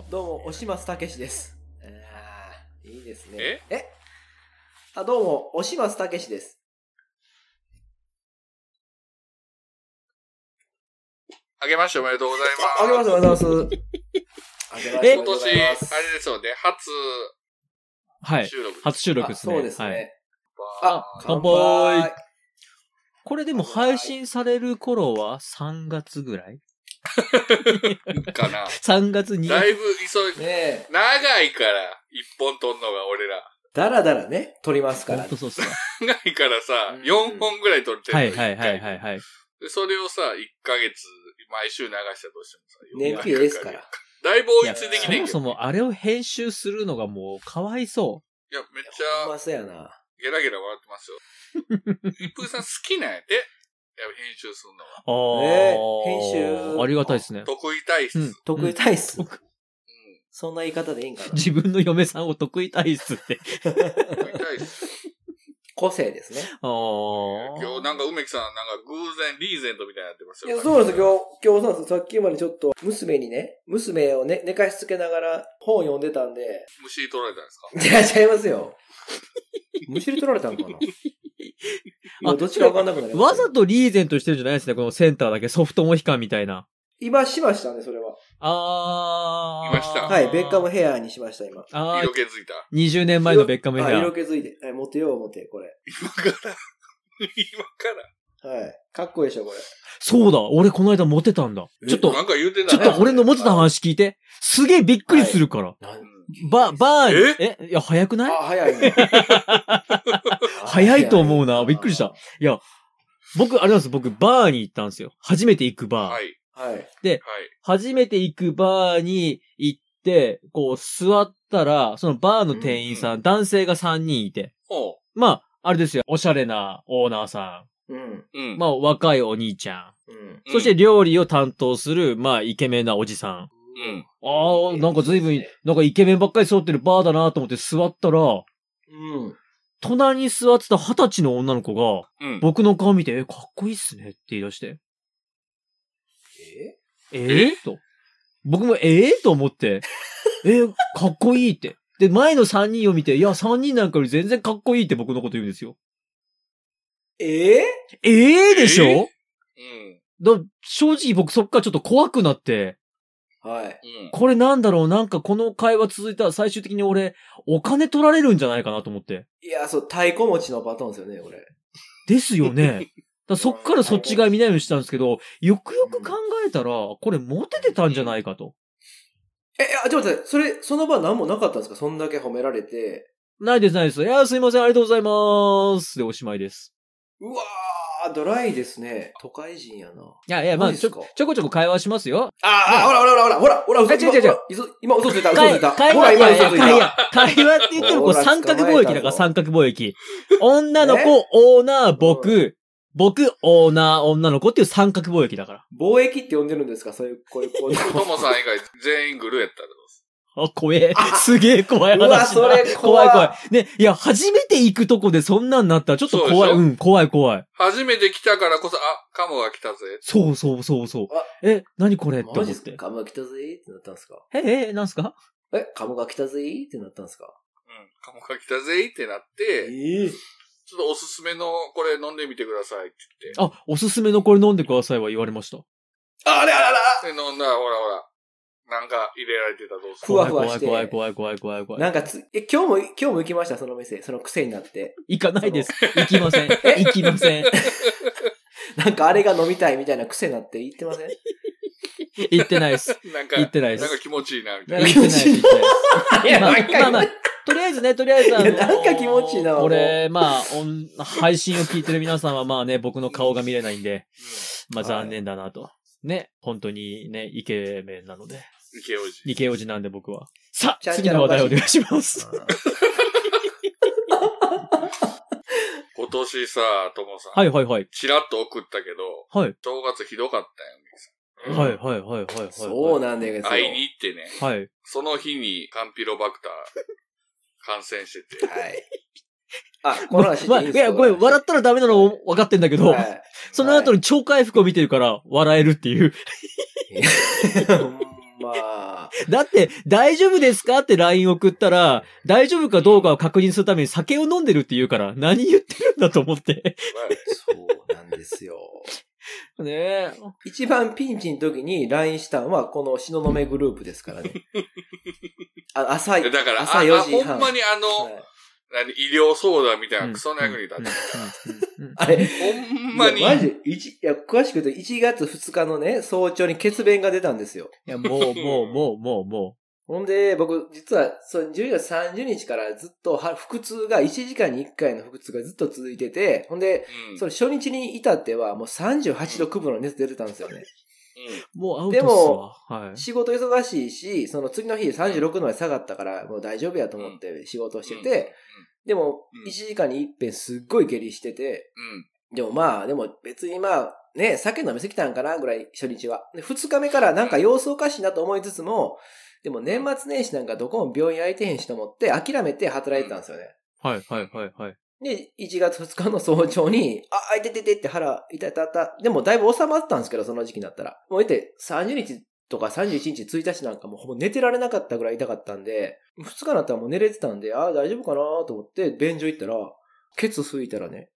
押しましたどうも。、どうも、押松たけしです。ああ、いいですね。え？え？あ、どうも、押松たけしです。あげましておめでとうございあ、あげまます。す、おはようございます。あげましておめでとうご今年、ざいます。あれですよね、初はい。収録。初収録あですね。そうですはい。ね。ああ、乾乾杯これでも配信される頃は3月ぐらい？かな。?3 月に。だいぶ急い、ねえ、長いから、一本撮んのが俺ら。だらだらね、撮りますからほん。とそうっすか。長いからさうん、4本ぐらい撮ってるのはいはいはいはいはい。でそれをさ、1ヶ月、毎週流したとしてもさ、燃費ですから。だいぶ追いついてきそもてんけど。そもあれを編集するのがもうかわいそいや、めっちほんゃ、まそうやな。ゲラゲラ笑ってますよ。一風さん好きなんやって。やっぱ編集するのは。う。ああ、ね編集ありがたいですね。得意体質。ううんん。得意体質。僕そんな言い方でいいんかな。自分の嫁さんを得意体質って。得意体質。個性ですね。ああ。今日なんか梅木さん、なんか偶然、リーゼントみたいになってますよ。いや、そうなんですよ。今日、今日そうなんですよ。さっきまでちょっと、娘にね、娘をね、寝かしつけながら本を読んでたんで、虫取られたんですか？いや、違いますよ。むしり取られたんかな？今どっちかわかんなくなりましたわざとリーゼントしてるんじゃないですね、このセンターだけソフトモヒカンみたいな。今しましたね、それは。あー。いましたはい、ベッカムヘアにしました、今。あー色気づいた。20年前のベッカムヘあア。色気づいて。はい、持てよう、持て、これ。今から。今から。はい。かっこいいでしょ、これ。そうだ、俺この間モテたんだ。ちょっと、なんか言うてたちょっと俺のモテた話聞いて。すげえびっくりするから。なんば、バーに、え？いや、早くない？あ、早いね。早いと思うな。びっくりした。いや、僕、あれなんです僕、バーに行ったんですよ。初めて行くバー。はい。はい。はい。初めて行くバーに行って、こう、座ったら、そのバーの店員さん、男性が3人いて。ほまあ、あれですよ。おしゃれなオーナーさうん。う。うん。ん。まあ、若いお兄ちゃん。うん。うんそして、料理を担当する、まあ、イケメンなおじさん。うん。ああ、なんか随分、なんかイケメンばっかり揃ってるバーだなと思って座ったら、うん。隣に座ってた二十歳の女の子が、うん。僕の顔見て、え、かっこいいっすねって言い出して。え？え？ー、と。僕もえ？えと思って、えかっこいいって。で、前の三人を見て、いや、三人なんかより全然かっこいいって僕のこと言うんですよ。え？えええでしょ、えうん。だ正直僕そっからちょっと怖くなって、はい。うん。これなんだろうなんかこの会話続いたら最終的に俺、お金取られるんじゃないかなと思って。いや、そう、太鼓持ちのパターンですよね、これ。ですよね。だそっからそっち側見ないようにしたんですけど、よくよく考えたら、これモテてたんじゃないかと。え、あ、ちょっと待って、それ、その場何もなかったんですか？そんだけ褒められて。ないですないです。いや、すいません、ありがとうございます。で、おしまいです。うわー、ドライですね。都会人やな。いやいや、まあ、ちょ、ちょこちょこ会話しますよ。ああ、ほらほらほらほら、ほら、ほら、嘘え違う違う違う今嘘ついた、嘘ついた。会ほら、話、今嘘つい会話た。、会話って言っても、こう ほら三角貿易だから三角貿易。女の子、オーナー、僕、僕、オーナー、女の子っていう三角貿易だから。貿易って呼んでるんですか？そういう、こういう、こういう。トモさん以外全員グルやったあ、怖え。すげえ怖い話だ。うわそれ怖い怖い怖い。ね、いや、初めて行くとこでそんなんなったらちょっと怖い。そううん、怖い怖い。初めて来たからこそ、あ、カモが来たぜ。そうそうそうそうあ。え、何これ？って思ってマジっすか？カムが来たぜってなったんですか？え、え、なんすか？え、カムが来たぜってなったんですか？うん。カモが来たぜってなって、えちょっとおすすめのこれ飲んでみてくださいって言って。あ、おすすめのこれ飲んでくださいは言われました。あれあららで、飲んだら、ほらほら。なんか入れられてたらどうする？ふわふわして怖い怖い怖い怖い怖い怖い。なんかつ、え、今日も、今日も行きました、その店。その癖になって。行かないです。行きません。行きません。なんかあれが飲みたいみたいな癖になって言ってません？行ってないです。なんか、言ってないですなんか気持ちいいな、みたいな。行ってないです。行ってないです。いや、まあなんかまあまあ、とりあえずね、とりあえずあのいやなんか気持ちいいな俺、まあ、オン配信を聞いてる皆さんはまあね、僕の顔が見れないんで、まあ残念だなと。ね、本当にね、イケメンなので。池王子。イケオジなんで僕は。さあ、次の話題お願いします。今年さ、ともさん。はいはいはい。チラッと送ったけど、はい。正月ひどかったよ、はいはいはいはいはい。そうなんですよ。会いに行ってね。はい。その日にカンピロバクター感染してて。はい。あ、この話まあ、いや、ごめん、笑ったらダメなの分かってんだけど、はいその後に超回復を見てるから笑えるっていう。ま。だって、大丈夫ですかって LINE 送ったら、大丈夫かどうかを確認するために酒を飲んでるって言うから、何言ってるんだと思って。そうなんですよ。ねえ。一番ピンチの時に LINE したのは、この東雲グループですからね。あ朝、だから、あ朝4時あ半。ほんまにあの、はい何、医療相談みたいなクソの役に立っあれ、ほんまに。いやマジで、一いや、詳しく言うと1月2日のね、早朝に血便が出たんですよ。いや、もう、もう、もう、もう、もほんで、僕、実は、そう、12月30日からずっとは、腹痛が、1時間に1回の腹痛がずっと続いてて、ほんで、うん。それ初日に至っては、もう38度9分の熱出てたんですよね。う、もうアウトっすわ。はい。仕事忙しいし、その次の日36度まで下がったから、もう大丈夫やと思って仕事をしてて、でもうん、1時間に一遍すっごい下痢してて、うん。でもまあ、でも別にまあ、ね、酒飲みすぎたんかなぐらい、初日は。で、2日目からなんか様子おかしいなと思いつつも、でも年末年始なんかどこも病院空いてへんしと思って諦めて働いてたんですよね。はい、はい、はい、はい。で、1月2日の早朝に、あ、あいてててって腹、痛いたった。でもだいぶ収まったんですけど、その時期になったら。もういて、30日とか31日、1日なんかもうほぼ寝てられなかったぐらい痛かったんで、2日になったらもう寝れてたんで、ああ、大丈夫かなと思って、便所行ったら、ケツ拭いたらね、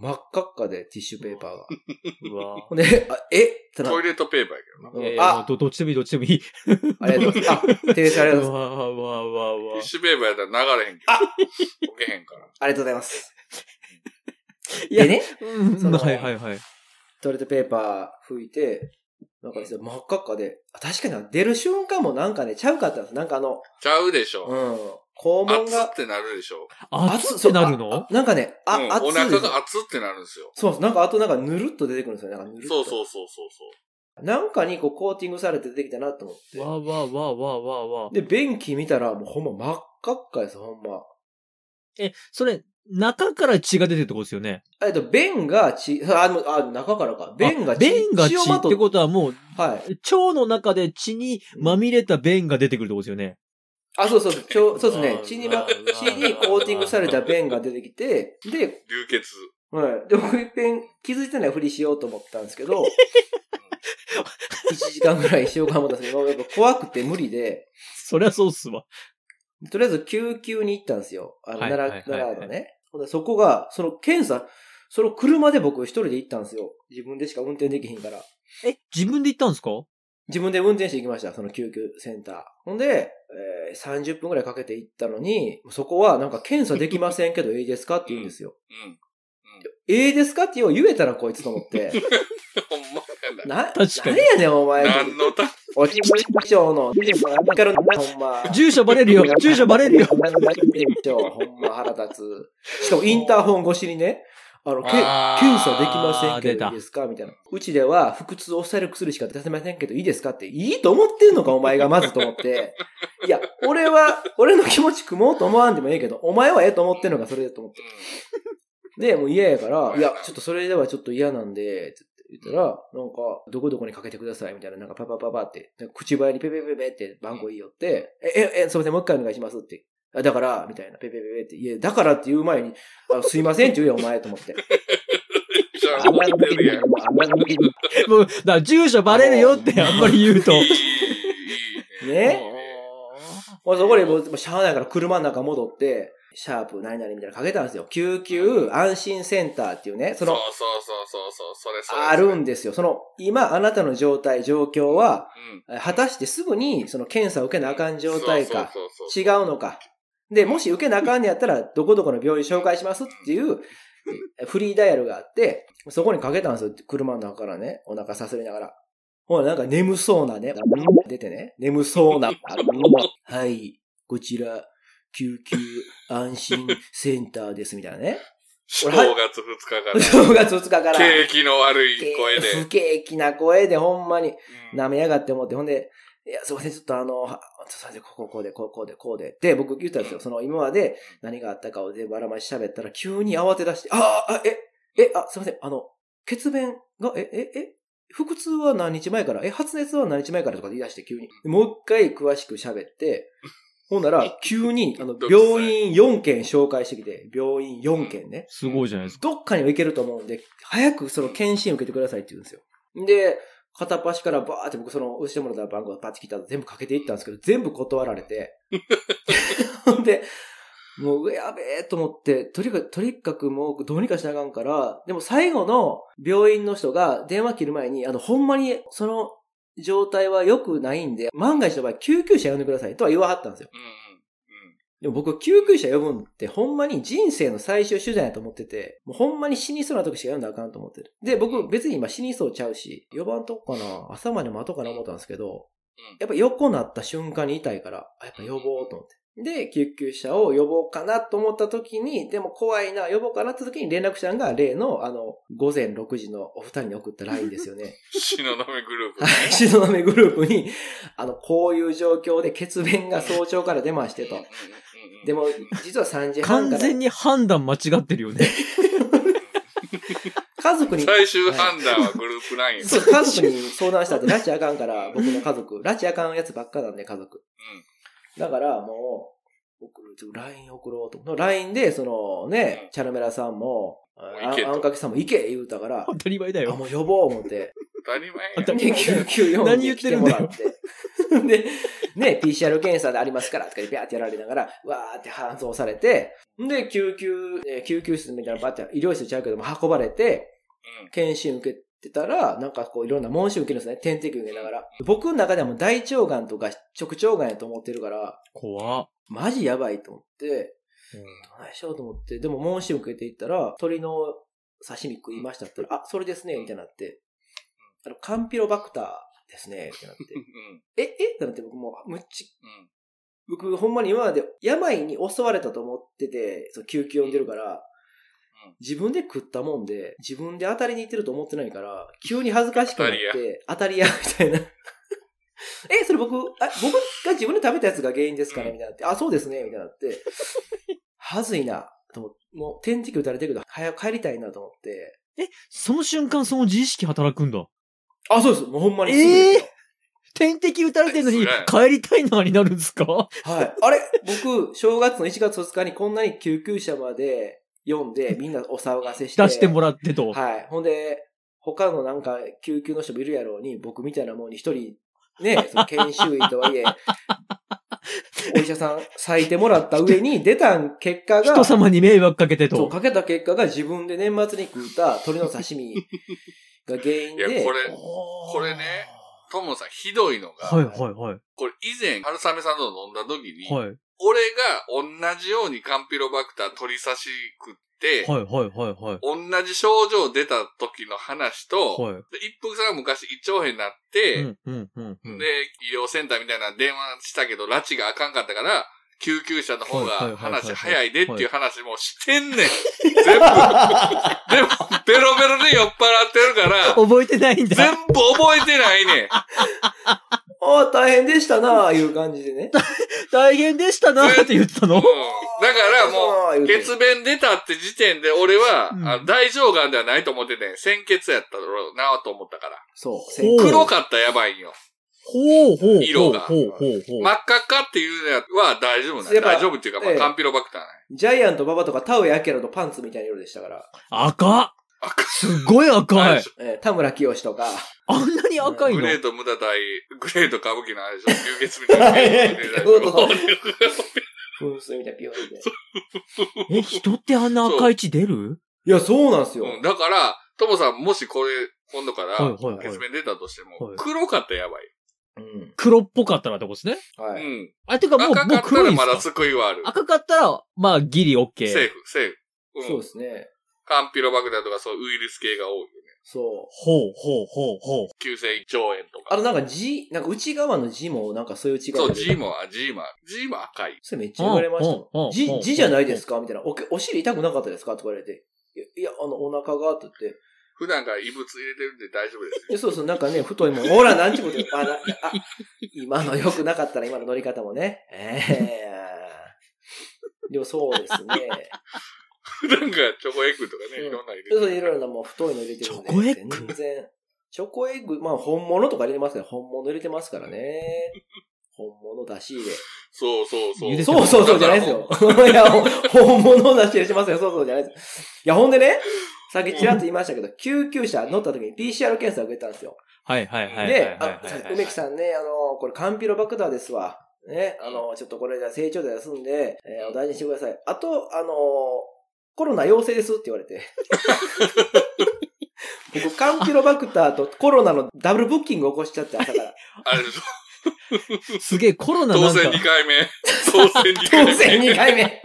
真っ赤っかでティッシュペーパーが。うわほんで、あ、え？ってなトイレットペーパーやけどな。あど、どっちでもいい、どっちでもいい。ありがとうございます。あ、テレサありがとうございます。わわわわわティッシュペーパーやったら流れへんけど。あ溶けへんから。ありがとうございます。いやでね、うん、そのはい、はい、はい。トイレットペーパー拭いて、なんかですね真っ赤っかで、あ確かに出る瞬間もなんかね、ちゃうかったんです。なんかあの、ちゃうでしょ。うん、肛門が熱っ、てなるでしょ。熱ってなるの？あなんかね、あ、うん、熱いお腹が熱ってなるんですよ。そうそう、なんかあとなんかぬるっと出てくるんですよ。なんかぬるっと。そうそうそうそうそう。なんかにこうコーティングされて出てきたなと思って。わわわわわわ。で、便器見たらもうほんま真っ赤っかです、ほんま。え、それ、中から血が出てるってことですよね？えっと、便が血、あ、の、あ、中からか。便があ血。便が血をまとってことはもう、はい。腸の中で血にまみれた便が出てくるってことですよね。あ、そうそうそう、ちょ そうですねあ。血にま、あ血にコーティングされた便が出てきて、で、流血。はい。で、僕一遍気づいてないふりしようと思ったんですけど、1時間ぐらいしようか思ったんですけど、やっぱ怖くて無理で、そりゃそうっすわ。とりあえず救急に行ったんですよ。あの、はい奈良、はいはいはい奈良のね。ほんでそこが、その検査、その車で僕一人で行ったんですよ。自分でしか運転できへんから。え、自分で行ったんですか？自分で運転して行きました、その救急センター。ほんで、えー30分ぐらいかけて行ったのに、そこはなんか検査できませんけど、いいですかって言うんですよ。うん。ええですかって言えたらこいつと思って。ほんまやな。な、確かに何やねんお前。何のた、おちぶ市長の、わかるほんま。住所バレるよ住所バレるよほんま腹立つ。しかもインターホン越しにね、あの、け検査できませんけどいいですか？みたいな。うちでは腹痛を抑える薬しか出せませんけどいいですかって、いいと思ってんのかお前がまずと思って。いや、俺は、俺の気持ち組もうと思わんでもええけど、お前はええと思ってんのかそれでと思って。で、もう嫌やから、いや、ちょっとそれではちょっと嫌なんで、つって言ったら、なんか、どこどこにかけてください、みたいな、なんかパパパパって、口早にペペペペって番号言いよって、え、え、え、すいません、もう一回お願いしますって。あだから、みたいな、ペペペペって、いや、だからって言う前に、あすいませんって言うよ、お前、と思って。あ、まり向きにもう、だから住所バレるよってあんまり言うと。ね ね。もうそこでもう、しゃあないから車の中戻って、シャープ何々みたいなのかけたんですよ。救急安心センターっていうね、そのそう、そうそうそうそう、それそれ。あるんですよ。その、今、あなたの状態、状況は、うん。果たしてすぐに、その検査を受けなあかん状態か、違うのか。で、もし受けなあかんねやったら、どこどこの病院紹介しますっていう、えフリーダイヤルがあって、そこにかけたんですよ。車の中からね、お腹さすりながら。ほら、なんか眠そうなね、出てね、眠そうな。はい、こちら、救急安心センターです、みたいなね。正月2日から。正月2日から。景気の悪い声で。不景気な声で、ほんまに。うん舐めやがって思って、ほんで、いや、すいません、ちょっとあの、はすいません、こうこうこうで、こうこうで、こうで。で、僕言ったんですよ。その今まで何があったかを全部あらまし喋ったら、急に慌て出して、ああ、え、え、あ、すいません、あの、血便が、え、え、え、腹痛は何日前からえ、発熱は何日前からとか言い出して急に。でもう一回詳しく喋って、ほんなら、急に、あの、病院4件紹介してきて、病院4件ね。すごいじゃないですか。どっかには行けると思うんで、早くその検診受けてくださいって言うんですよ。で、片っ端からバーって僕その押してもらった番号がパッチ来たら全部かけていったんですけど、全部断られて。ほんで、もう、やべえと思って、とにかく、とにかくもうどうにかしなあかんから、でも最後の病院の人が電話切る前に、あの、ほんまにその状態は良くないんで、万が一の場合救急車呼んでくださいとは言わはったんですよ。でも僕、救急車呼ぶんってほんまに人生の最終手段やと思ってて、もうほんまに死にそうな時しか呼んだらあかんと思ってる。で、僕別に今死にそうちゃうし、呼ばんとこかな、朝まで待とうかな思ったんですけど、やっぱ横なった瞬間に痛いから、あやっぱ呼ぼうと思って。で、救急車を呼ぼうかなと思った時に、でも怖いな、呼ぼうかなって時に連絡したのが例の、あの、午前6時のお二人に送った LINE ですよね。東雲グループね。はい。東雲グループに、あの、こういう状況で血便が早朝から出ましてとでも、実は3時半から。完全に判断間違ってるよね。家族に、最終判断はグループライン。そう、家族に相談したって、拉致あかんから、僕の家族。拉致あかんやつばっかなんで、家族。だから、もう、送る、ちょ LINE 送ろうと。LINE で、そのね、うんチャルメラさんも、あ行けとあんかけさんも行け言うたから、当たり前だあ、よ。もう呼ぼう思って。当たり前や当たり前何言ってるんだよてもらって。で、ね、PCR 検査でありますから、とかでビャーってやられながら、わーって搬送されて、で、救急、えー救急室みたいなのバッて、医療室ちゃうけども運ばれて、うん検診受けてたら、なんかこういろんな問診受けるんですね。点滴受けながら。僕の中ではもう大腸がんとか直腸がんやと思ってるから、怖っ。マジやばいと思って、どないしようと思って、でも問診受けていったら、鶏の刺身食いましたって言ったら、あ、それですね、みたいになって、あの、カンピロバクターですね、ってなって。うん。え、え？ってなって僕もう、むっち、うん。僕ほんまに今まで病に襲われたと思ってて、その救急呼んでるから、うん。自分で食ったもんで、自分で当たりに行ってると思ってないから、急に恥ずかしくなって、当たり屋。みたいな。え、それ僕、あ、僕が自分で食べたやつが原因ですかねうん。みたいになって、あ、そうですねみたいになって、はずいな、と思って、もう点滴打たれてるけど、早く帰りたいなと思って、その瞬間その自意識働くんだ。あ、そうです。もうほんまにすぐですよ。点滴打たれてるのにす帰りたいなになるんですか？はい。あれ僕、正月の1月2日にこんなに救急車まで読んで、みんなお騒がせして。出してもらってと。はい。ほんで、他のなんか救急の人もいるやろうに、僕みたいなもんに一人、ね、その研修医とはいえ、お医者さん咲いてもらった上に出た結果が、人様に迷惑かけてそう、と。かけた結果が自分で年末に食った鶏の刺身が原因で。いや、これ、これね、トモさんひどいのが、はいはいはい。これ以前、春雨さんと飲んだ時に、はい。俺が同じようにカンピロバクター取り刺し食って、はいはいはいはい。同じ症状出た時の話と、はい。で一服さんが昔胃腸炎になって、うんうんうんうん。で、医療センターみたいな電話したけど、拉致があかんかったから、救急車の方がはい話早いでっていう話もしてんねん。全部。でも、ベロベロで酔っ払ってるから、覚えてないんだ。全部覚えてないねん。ああ、大変でしたなあいう感じでね。大変でしたなって言ったの？うん。だからもう、血便出たって時点で俺は、うんあ大腸がんではないと思ってて、鮮血やったろうなと思ったから。そう。黒かったらやばいんよ。ほうほうほう。色がほうほうほう。真っ赤っかっていうのは大丈夫な大丈夫っていうか、まあ、ええカンピロバクターね。ジャイアント馬場とかタウエアキラのパンツみたいな色でしたから。赤？っ赤すっごい赤いえー田村清とか。あんなに赤いの？グレート無駄対、グレート歌舞伎のあれでしょ流血みたいな。噴水みたいなピヨンで。え、人ってあんな赤い血出る？いや、そうなんですよ。うんだから、トモさんもしこれ、今度からはいはいはい血便出たとしてもはい、黒かったらやばい。うん。黒っぽかったらってことですね。はい。うん。あ、てかもう、もう赤かったらまだ黒いんすか？救いはある。赤かったら、まあ、ギリオッケー。セーフ、セーフ。そううん。ですね。カンピロバクターとかそうウイルス系が多いよね。そう。ほうほうほうほう。急性胃腸炎とか。あとなんか字、なんか内側の字もなんかそういう違いがそう、G も、G も、G も赤い。それめっちゃ言われましたもん。字、字じゃないですか？みたいな。おけ、お尻痛くなかったですか？とか言われて。いや、いやあの、お腹が、って言って。普段から異物入れてるんで大丈夫ですよ。でそうそう、なんかね、太いもん。ほら、なんちゅうこと言うあ、な、あ、今の良くなかったら今の乗り方もね。ええでもそうですね。普段からチョコエッグとかね、うんいろんな入れてそうる。いろいろなもう太いの入れてるんで。チョコエッグ？全然。チョコエッグ、まあ本物とか入れてますから、本物入れてますからね。本物出し入れ。そうそうそう。そうそうそうじゃないですよ。いや、ほ本物出し入れしますよ。そうそうじゃないです。いや、ほんでね、さっきちらっと言いましたけど、救急車乗った時に PCR 検査を受けたんですよ。はいはいはいはいはいで、はいあ。梅木さんね、あの、これカンピロバクターですわ。ね、あの、ちょっとこれじゃ成長で休んで、えーお大事にしてください。あと、あの、コロナ陽性ですって言われて。僕、カンピロバクターとコロナのダブルブッキング起こしちゃって、朝から。あれでしょすげえコロナ当選なんか2、回目。当選2回目。当選2回目。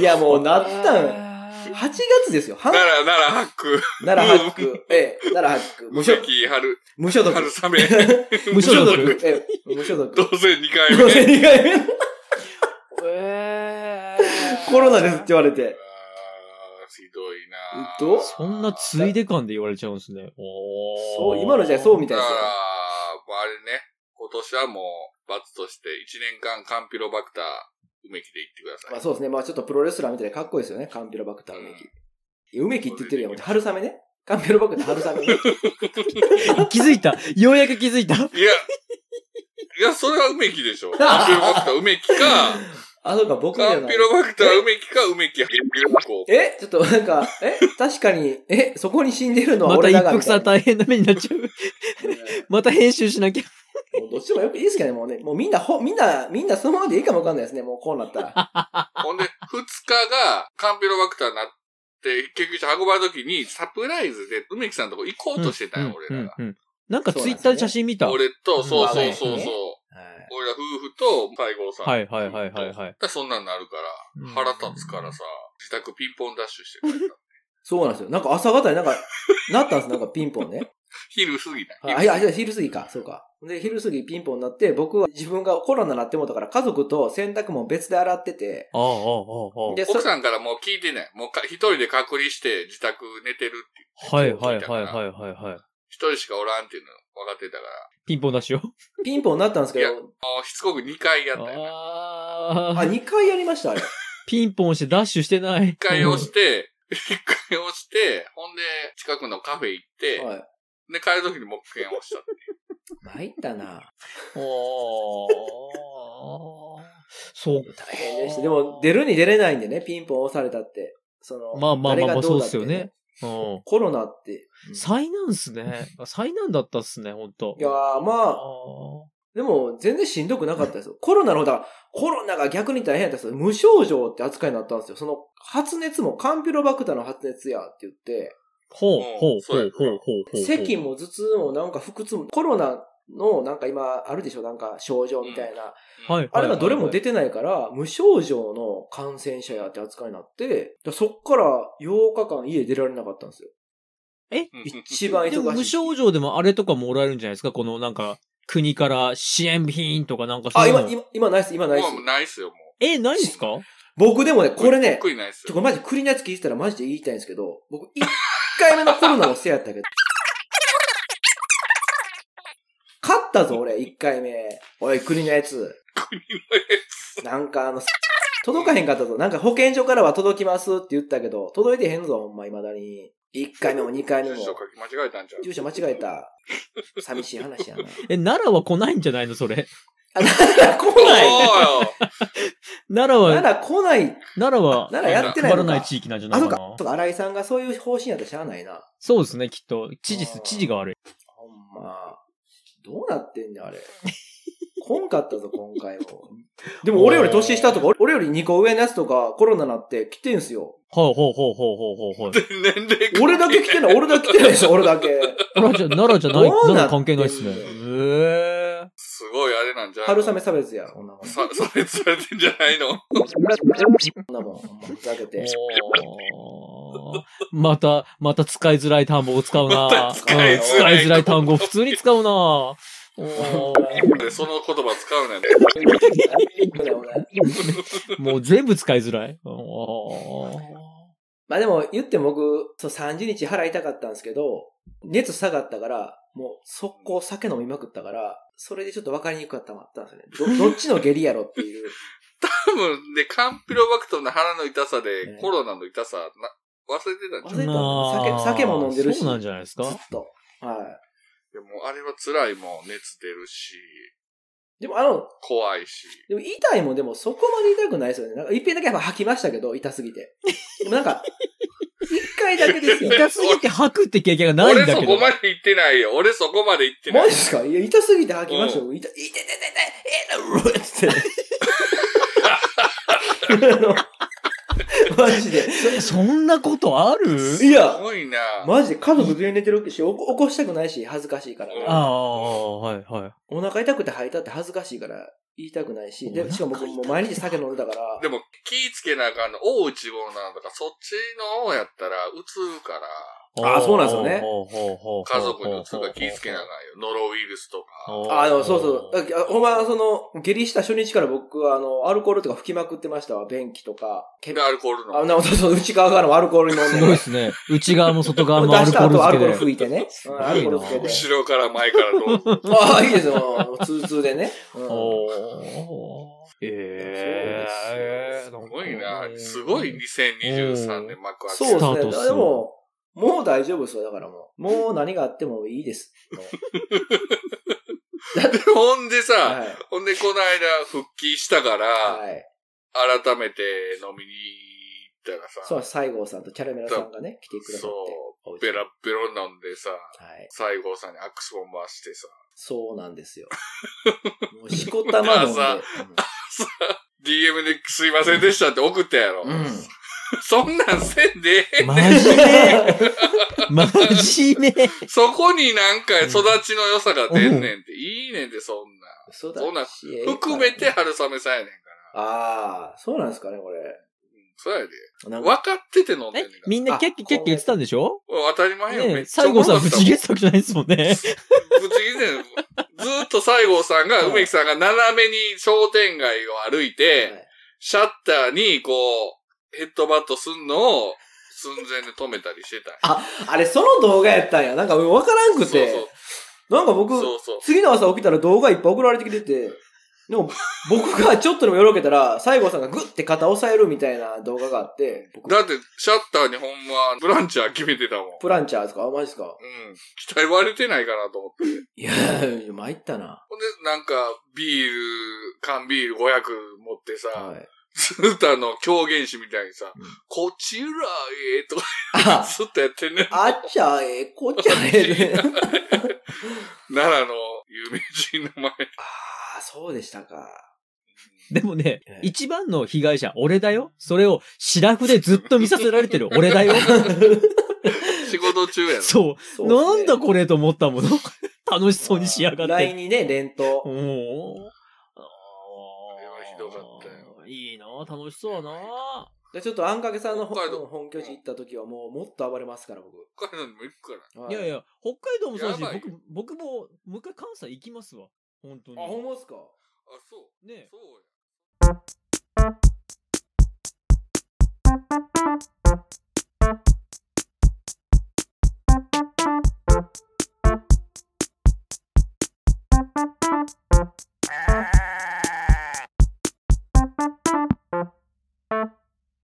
いや、もうなったん。8月ですよ。半奈良、奈良八区。奈良八区。ええ、奈良八区。無所春、無所属。春雨。無所属ええ、無所属。当選2回当目。選2回目。えコロナですって言われて。あーひどいなどう？そんなついで感で言われちゃうんですね。おーそう、今のじゃそうみたいですよ。だから、あれね、今年はもう、罰として1年間カンピロバクター、梅木で行ってください。まあそうですね。まあちょっとプロレスラーみたいでかっこいいですよね。カンピロバクター梅木。いや梅木って言ってるやん。春雨ね。カンピロバクター春雨ね。気づいた。ようやく気づいた。いや、いや、それは梅木でしょ。カンピロバクター梅木か、あ、そうか、僕じゃないカンピ。ロバクター梅木か、梅木こうえ？ちょっとなんか、え？確かに、え？そこに死んでるのはまた俺一服さんだがみたいな。大変な目になっちゃう。また編集しなきゃ。どっちでもよくいいですけどね。もうね、もうみんな、ほ、みんな、みんなそのままでいいかもわかんないですね。もうこうなったら。ほんで、二日がカンピロバクターになって、結局運ばれた時にサプライズで梅木さんのとこ行こうとしてたよ、俺らが。うんうんなんかツイッターで写真見た。俺と、そうそうそうそう。はい俺ら夫婦と西郷さん。はいはいはいはいはい。そんなんなるからうん、腹立つからさ、自宅ピンポンダッシュして帰った。そうなんですよ。なんか朝方になんか、なったんですなんかピンポンね。昼過ぎだ。あ、いや、いや昼過ぎか。そうか。で、昼過ぎピンポンになって、僕は自分がコロナになってもうたから家族と洗濯も別で洗ってて、ああ、ああ、ああ。奥さんからもう聞いてない。もうか一人で隔離して自宅寝てるっていう。はいはいはいはいはいはい。一人しかおらんっていうの分かってたから、ピンポン出しよ。ピンポンになったんですけいやど、もうしつこく2回やったよね。あああ、。2回やりました、あれ。ピンポンしてダッシュしてない。1回押して、一回押して、ほんで、近くのカフェ行って、はい。で、帰る時にもう一回押したっていう。参ったな。おー。そうか。大変でした。でも、出るに出れないんでね、ピンポン押されたって。その、まあまあまあまあ誰がどだってそうっすよね。うん。コロナって。うん災難っすね。災難だったっすね、ほんと。いやー、まああ、でも、全然しんどくなかったですよ。コロナの方だコロナが逆に大変だったんですよ。無症状って扱いになったんですよ。その、発熱もカンピロバクターの発熱やって言って、ほううんほうほうほうほうほう。咳も頭痛もなんか腹痛も、コロナのなんか今あるでしょなんか症状みたいな。はい。あれがどれも出てないから、無症状の感染者やって扱いになって、だそっから8日間家出られなかったんですよ。え？う ん一番忙しい。でも無症状でもあれとかもらえるんじゃないですか？このなんか、国から支援品とかなんかそうあ、今、いうの。今、今ないっす、今ないっす。もうないっすよ、もう。え、ないんすか？僕でもね、これね、得意ないっすよ。ちょ、これマジ栗のやつ聞いてたらマジで言いたいんですけど、僕、1回目のコロナのせいやったけど、勝ったぞ、俺、1回目。おい、栗のやつ。国のやつなんかあの、届かへんかったぞ。なんか保健所からは届きますって言ったけど、届いてへんぞ、ほんま、未だに。1回目も2回目も住。所書き間違えたんちゃう？住所間違えた。寂しい話やな。え、奈良は来ないんじゃないのそれ？あ、奈良来ない 奈良は、奈良来ない。奈良は、奈良やってないのか配らない地域なんじゃなあ、いかな。。そうかそうか、新井さんがそういう方針やったらしゃあないな。そうですね、きっと。知事あー、知事が悪い。ほんま。どうなってんねん、あれ。こんかったぞ、今回も。でも俺より年下とか、俺より2個上のやつとかコロナなって来てんすよ。ほうほうほうほうほうほうほう。年齢俺だけ来てない、俺だけ来てないでしょ、俺だけ。奈良じゃ、奈良じゃない、奈良関係ないっすね。へえ。れなんじゃない春雨差別や、こんなも差別されてんじゃないの？こんなもふざけて。おーまた、また使いづらい単語を使うな。使いづらい単語を普通に使うな。でその言葉使うねん。もう全部使いづらい。まあでも言っても僕、そう30日腹痛かったんですけど、熱下がったから、もう速攻酒飲みまくったから、それでちょっと分かりにくかったのもあったんですよね。ど、どっちの下痢やろっていう。多分、で、カンピロバクトの腹の痛さえでえ、コロナの痛さ、な忘れてたんじゃん。忘れてたまあ酒酒も飲んでるしそうなんじゃないですか？ずっと。はい。でも、あれは辛いもん、熱出るし、でもあの、怖いし。でも痛いもでもそこまで痛くないですよね。なんか一遍だけやっぱ吐きましたけど、痛すぎて。でもなんか、一回だけですよ。痛すぎて吐くって経験がないん俺そだけど。こまで行ってないよ。俺そこまで行ってない。マジですか？いや、痛すぎて吐きましたよ。痛い、痛い、痛い、痛い、痛い、えー、つって。マジで。そそんなことある？すいや、ごいな。マジで家族全員寝てるし、お起こしたくないし、恥ずかしいからね。ああ、はいはい。お腹痛くて吐いたって恥ずかしいから言いたくないし、で、しかも僕もう毎日酒飲んでたから、でも気ぃつけなあかんの。大内号なんとか、そっちの方やったら、うつるから、あーそうなんですよね家族にうつるから気ぃつけなあかんよ。ノロウイルスとか。あの、そうそう。あほんま、その、下痢した初日から僕は、あの、アルコールとか吹きまくってましたわ。便器とか。けで、アルコールの。あ、なそうそう、内側からもアルコール飲んで。すごいですね。内側も外側もアルコ出した後アルコール。吹いてね。うんアルコールつけて。後ろから前からどうぞ。ああ、いいですよ。もう通通でね。うんおーええすごいな。すごい2023年幕開けそうですね。スタートっすでも、もう大丈夫ですよ。だからもう。もう何があってもいいです。も ほんでさ、うはい。ほんでこの間復帰したから、はい。改めて飲みに行ったらさ、そう、西郷さんとキャラメラさんがね、来てくださって。お家にベラッベロ飲んでさ、はい。西郷さんにアクスボン回してさ、そうなんですよ。もうしこたま飲んで。さ DM ですいませんでしたって送ったやろ。うん。うん そんなんせんでええねん。真面目真面目そこになんか育ちの良さが出んねんって、いいねんって、そんな。嘘そんな含めて春雨さんやねんから。ああ、そうなんですかね、これ。うん。そうやで。分かってて飲んでんねんみんなキャッキャキャッキャ言ってたんでしょ？当たり前よ、めねえ、っちゃ西郷さん、おもろかった不思議作じゃないですもんね。ぶち切れんずーっと西郷さんが、はい梅木さんが斜めに商店街を歩いて、はい。シャッターにこう、ヘッドバットすんのを寸前で止めたりしてたんやあれ、その動画やったんや。なんかわからんくて。なんか僕、そうそう。次の朝起きたら動画いっぱい送られてきてて、でも僕がちょっとでもよろけたら、西郷さんがグッて肩押さえるみたいな動画があって、僕だって、シャッターにほんま、ブランチャー決めてたもん。プランチャーですか？あ、マジですか？うん。期待割れてないかなと思って。いやー、参ったな。ほんで、なんか、ビール、缶ビール500持ってさ、はい。ずっとあの、狂言師みたいにさ、うんこちらへとか、あ、ずっとやってんねん。あっちゃえ、こっちゃえで。奈良の有名人の前で。ああ、そうでしたか。でもねええ、一番の被害者、俺だよ。それを、シラフでずっと見させられてる 俺だよ。仕事中やろ。そう。そうねなんだこれと思ったもの。楽しそうにしやがって。LINE にね、連投。おーあはひどかったよーいいな楽しそうなでちょっとあんかけさんの本北海道本拠地行った時はもうもっと暴れますから、僕。北海道にも行くから。はいやいや、北海道もそうだしやばい、僕、僕も、もう一回関西行きますわ。本当に。あ、ほんまですか？あ、そう。ねそうや。